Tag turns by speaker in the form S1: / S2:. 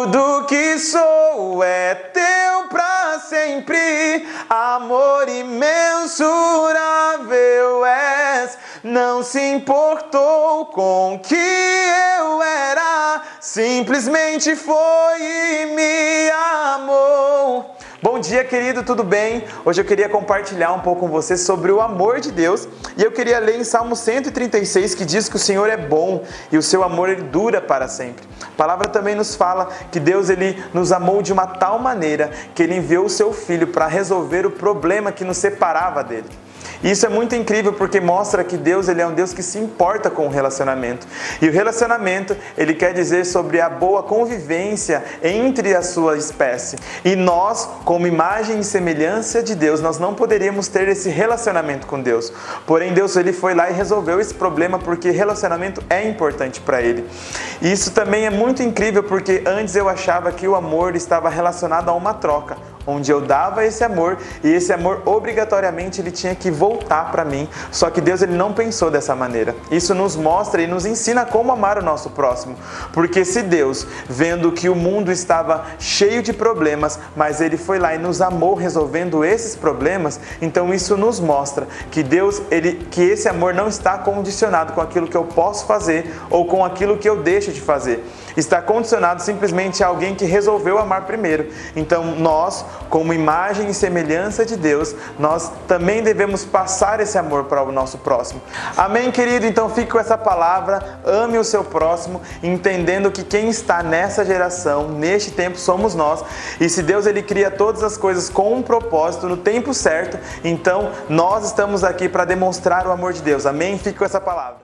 S1: Tudo que sou é teu pra sempre, amor imensurável és. Não se importou com que eu era, simplesmente foi e me amou. Bom dia, querido, tudo bem? Hoje eu queria compartilhar um pouco com você sobre o amor de Deus e eu queria ler em Salmo 136 que diz que o Senhor é bom e o seu amor ele dura para sempre. Palavra também nos fala que Deus ele nos amou de uma tal maneira que ele enviou o seu filho para resolver o problema que nos separava dele. Isso é muito incrível porque mostra que Deus ele é um Deus que se importa com o relacionamento. E o relacionamento, ele quer dizer sobre a boa convivência entre a sua espécie. E nós, como imagem e semelhança de Deus, nós não poderíamos ter esse relacionamento com Deus. Porém, Deus ele foi lá e resolveu esse problema porque relacionamento é importante para ele. E isso também é muito incrível porque antes eu achava que o amor estava relacionado a uma troca onde eu dava esse amor e esse amor obrigatoriamente ele tinha que voltar para mim. Só que Deus ele não pensou dessa maneira. Isso nos mostra e nos ensina como amar o nosso próximo. Porque se Deus, vendo que o mundo estava cheio de problemas, mas ele foi lá e nos amou resolvendo esses problemas, então isso nos mostra que Deus, ele que esse amor não está condicionado com aquilo que eu posso fazer ou com aquilo que eu deixo de fazer. Está condicionado simplesmente a alguém que resolveu amar primeiro. Então nós, como imagem e semelhança de Deus, nós também devemos passar esse amor para o nosso próximo. Amém, querido? Então fique com essa palavra, ame o seu próximo, entendendo que quem está nessa geração, neste tempo, somos nós. E se Deus ele cria todas as coisas com um propósito, no tempo certo, então nós estamos aqui para demonstrar o amor de Deus. Amém? Fique com essa palavra.